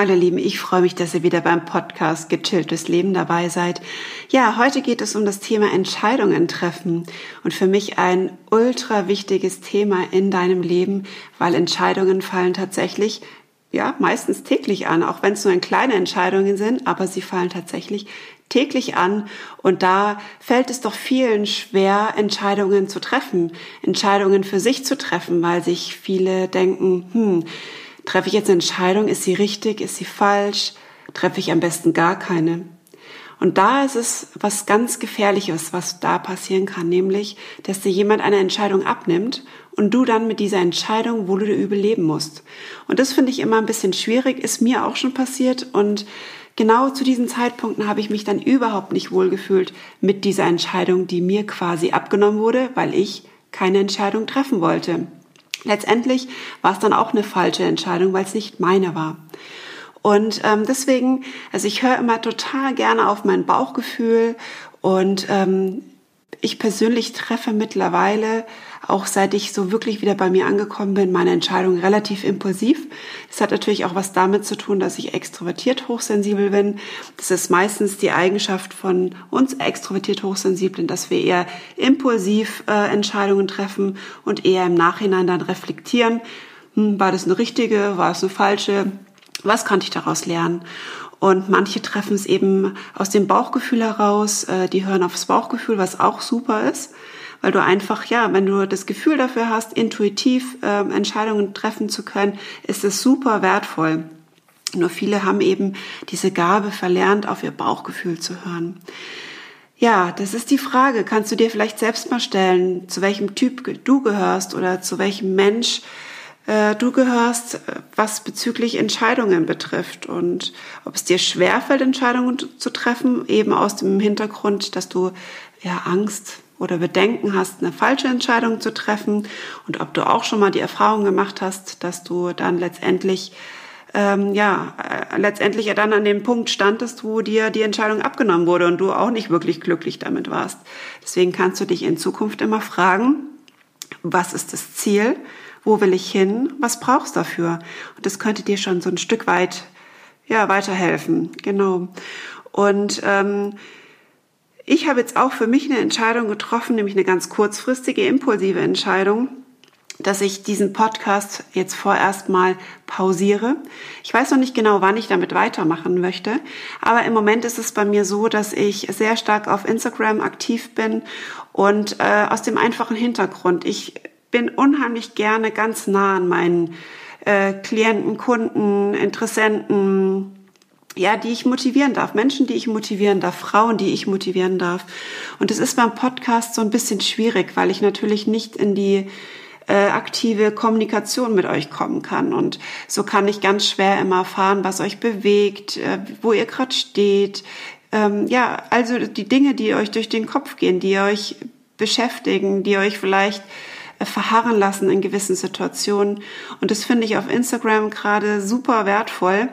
Hallo Lieben, ich freue mich, dass ihr wieder beim Podcast Gechilltes Leben dabei seid. Ja, heute geht es um das Thema Entscheidungen treffen und für mich ein ultra wichtiges Thema in deinem Leben, weil Entscheidungen fallen tatsächlich ja, meistens täglich an, auch wenn es nur kleine Entscheidungen sind, aber sie fallen tatsächlich täglich an und da fällt es doch vielen schwer, Entscheidungen zu treffen, Entscheidungen für sich zu treffen, weil sich viele denken, hm, Treffe ich jetzt eine Entscheidung? Ist sie richtig? Ist sie falsch? Treffe ich am besten gar keine? Und da ist es was ganz Gefährliches, was da passieren kann, nämlich, dass dir jemand eine Entscheidung abnimmt und du dann mit dieser Entscheidung wohl oder übel leben musst. Und das finde ich immer ein bisschen schwierig, ist mir auch schon passiert und genau zu diesen Zeitpunkten habe ich mich dann überhaupt nicht wohlgefühlt mit dieser Entscheidung, die mir quasi abgenommen wurde, weil ich keine Entscheidung treffen wollte. Letztendlich war es dann auch eine falsche Entscheidung, weil es nicht meine war. Und ähm, deswegen, also ich höre immer total gerne auf mein Bauchgefühl und ähm, ich persönlich treffe mittlerweile, auch seit ich so wirklich wieder bei mir angekommen bin, meine Entscheidung relativ impulsiv. Das hat natürlich auch was damit zu tun, dass ich extrovertiert hochsensibel bin. Das ist meistens die Eigenschaft von uns extrovertiert hochsensiblen, dass wir eher impulsiv äh, Entscheidungen treffen und eher im Nachhinein dann reflektieren. Hm, war das eine richtige? War es eine falsche? Was konnte ich daraus lernen? Und manche treffen es eben aus dem Bauchgefühl heraus, äh, die hören aufs Bauchgefühl, was auch super ist, weil du einfach, ja, wenn du das Gefühl dafür hast, intuitiv äh, Entscheidungen treffen zu können, ist es super wertvoll. Nur viele haben eben diese Gabe verlernt, auf ihr Bauchgefühl zu hören. Ja, das ist die Frage. Kannst du dir vielleicht selbst mal stellen, zu welchem Typ du gehörst oder zu welchem Mensch äh, du gehörst, äh, was bezüglich Entscheidungen betrifft und ob es dir schwerfällt, Entscheidungen zu treffen, eben aus dem Hintergrund, dass du ja Angst oder Bedenken hast, eine falsche Entscheidung zu treffen und ob du auch schon mal die Erfahrung gemacht hast, dass du dann letztendlich ähm, ja, äh, letztendlich dann an dem Punkt standest, wo dir die Entscheidung abgenommen wurde und du auch nicht wirklich glücklich damit warst. Deswegen kannst du dich in Zukunft immer fragen, was ist das Ziel? Wo will ich hin? Was brauchst du dafür? Und das könnte dir schon so ein Stück weit ja, weiterhelfen. Genau. Und ähm, ich habe jetzt auch für mich eine Entscheidung getroffen, nämlich eine ganz kurzfristige, impulsive Entscheidung, dass ich diesen Podcast jetzt vorerst mal pausiere. Ich weiß noch nicht genau, wann ich damit weitermachen möchte, aber im Moment ist es bei mir so, dass ich sehr stark auf Instagram aktiv bin und äh, aus dem einfachen Hintergrund. Ich bin unheimlich gerne ganz nah an meinen äh, Klienten, Kunden, Interessenten, ja, die ich motivieren darf, Menschen, die ich motivieren darf, Frauen, die ich motivieren darf. Und es ist beim Podcast so ein bisschen schwierig, weil ich natürlich nicht in die äh, aktive Kommunikation mit euch kommen kann. Und so kann ich ganz schwer immer erfahren, was euch bewegt, äh, wo ihr gerade steht. Ähm, ja, also die Dinge, die euch durch den Kopf gehen, die euch beschäftigen, die euch vielleicht verharren lassen in gewissen Situationen. Und das finde ich auf Instagram gerade super wertvoll.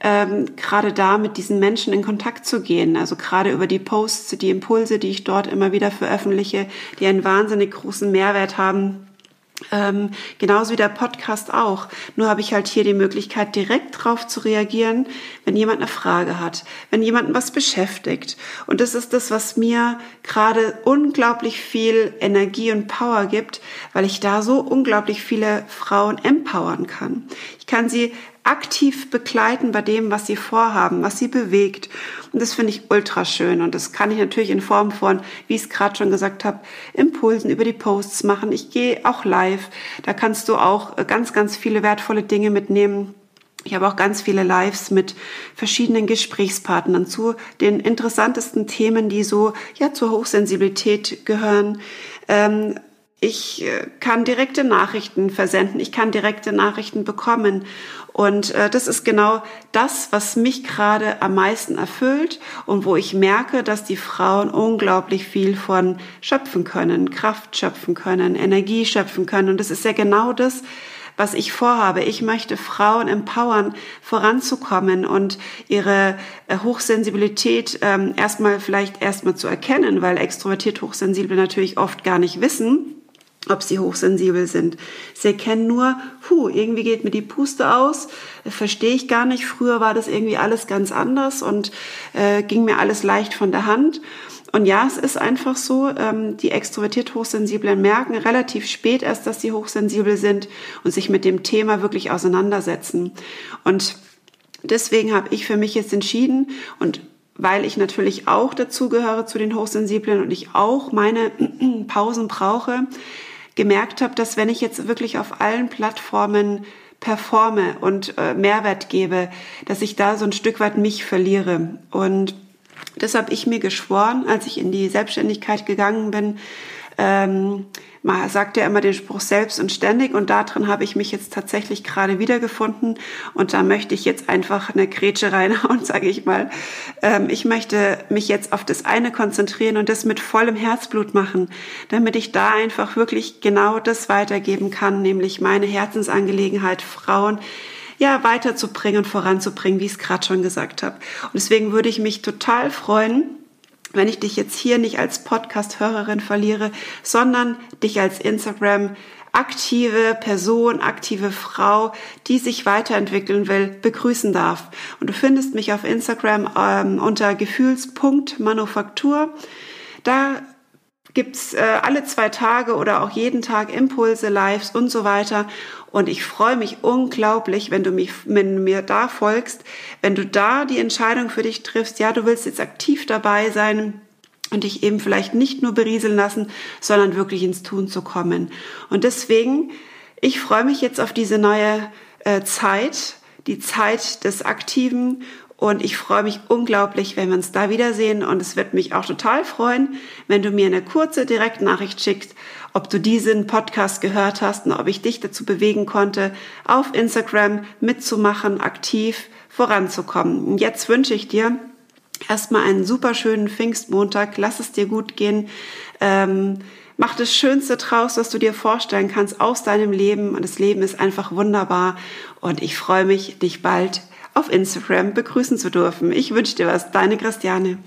Ähm, gerade da mit diesen Menschen in Kontakt zu gehen. Also gerade über die Posts, die Impulse, die ich dort immer wieder veröffentliche, die einen wahnsinnig großen Mehrwert haben ähm, genauso wie der Podcast auch. Nur habe ich halt hier die Möglichkeit, direkt drauf zu reagieren, wenn jemand eine Frage hat, wenn jemanden was beschäftigt. Und das ist das, was mir gerade unglaublich viel Energie und Power gibt, weil ich da so unglaublich viele Frauen empowern kann. Ich kann sie aktiv begleiten bei dem, was sie vorhaben, was sie bewegt. Und das finde ich ultra schön. Und das kann ich natürlich in Form von, wie ich es gerade schon gesagt habe, Impulsen über die Posts machen. Ich gehe auch live. Da kannst du auch ganz, ganz viele wertvolle Dinge mitnehmen. Ich habe auch ganz viele Lives mit verschiedenen Gesprächspartnern zu den interessantesten Themen, die so ja zur Hochsensibilität gehören. Ähm, ich äh, kann direkte Nachrichten versenden, ich kann direkte Nachrichten bekommen. Und äh, das ist genau das, was mich gerade am meisten erfüllt und wo ich merke, dass die Frauen unglaublich viel von schöpfen können, Kraft schöpfen können, Energie schöpfen können. Und das ist ja genau das, was ich vorhabe. Ich möchte Frauen empowern, voranzukommen und ihre äh, Hochsensibilität ähm, erstmal vielleicht erstmal zu erkennen, weil extrovertiert Hochsensible natürlich oft gar nicht wissen, ob sie hochsensibel sind. Sie erkennen nur, puh, irgendwie geht mir die Puste aus, verstehe ich gar nicht. Früher war das irgendwie alles ganz anders und äh, ging mir alles leicht von der Hand. Und ja, es ist einfach so, ähm, die extrovertiert Hochsensiblen merken relativ spät erst, dass sie hochsensibel sind und sich mit dem Thema wirklich auseinandersetzen. Und deswegen habe ich für mich jetzt entschieden und weil ich natürlich auch dazugehöre zu den Hochsensiblen und ich auch meine Pausen brauche, gemerkt habe, dass wenn ich jetzt wirklich auf allen Plattformen performe und äh, Mehrwert gebe, dass ich da so ein Stück weit mich verliere. Und das habe ich mir geschworen, als ich in die Selbstständigkeit gegangen bin, ähm, man sagt ja immer den Spruch selbst und ständig und darin habe ich mich jetzt tatsächlich gerade wiedergefunden und da möchte ich jetzt einfach eine Grätsche reinhauen, sage ich mal. Ähm, ich möchte mich jetzt auf das eine konzentrieren und das mit vollem Herzblut machen, damit ich da einfach wirklich genau das weitergeben kann, nämlich meine Herzensangelegenheit Frauen ja weiterzubringen und voranzubringen, wie ich es gerade schon gesagt habe. Und deswegen würde ich mich total freuen, wenn ich dich jetzt hier nicht als Podcast-Hörerin verliere, sondern dich als Instagram aktive Person, aktive Frau, die sich weiterentwickeln will, begrüßen darf. Und du findest mich auf Instagram ähm, unter Gefühlsmanufaktur. Da gibt's äh, alle zwei Tage oder auch jeden Tag Impulse, Lives und so weiter. Und ich freue mich unglaublich, wenn du mich, wenn mir da folgst, wenn du da die Entscheidung für dich triffst, ja, du willst jetzt aktiv dabei sein und dich eben vielleicht nicht nur berieseln lassen, sondern wirklich ins Tun zu kommen. Und deswegen, ich freue mich jetzt auf diese neue äh, Zeit, die Zeit des Aktiven und ich freue mich unglaublich, wenn wir uns da wiedersehen. Und es wird mich auch total freuen, wenn du mir eine kurze Direktnachricht schickst, ob du diesen Podcast gehört hast und ob ich dich dazu bewegen konnte, auf Instagram mitzumachen, aktiv voranzukommen. Und jetzt wünsche ich dir erstmal einen super schönen Pfingstmontag. Lass es dir gut gehen. Ähm, mach das Schönste draus, was du dir vorstellen kannst aus deinem Leben. Und das Leben ist einfach wunderbar. Und ich freue mich, dich bald auf Instagram begrüßen zu dürfen. Ich wünsche dir was, deine Christiane.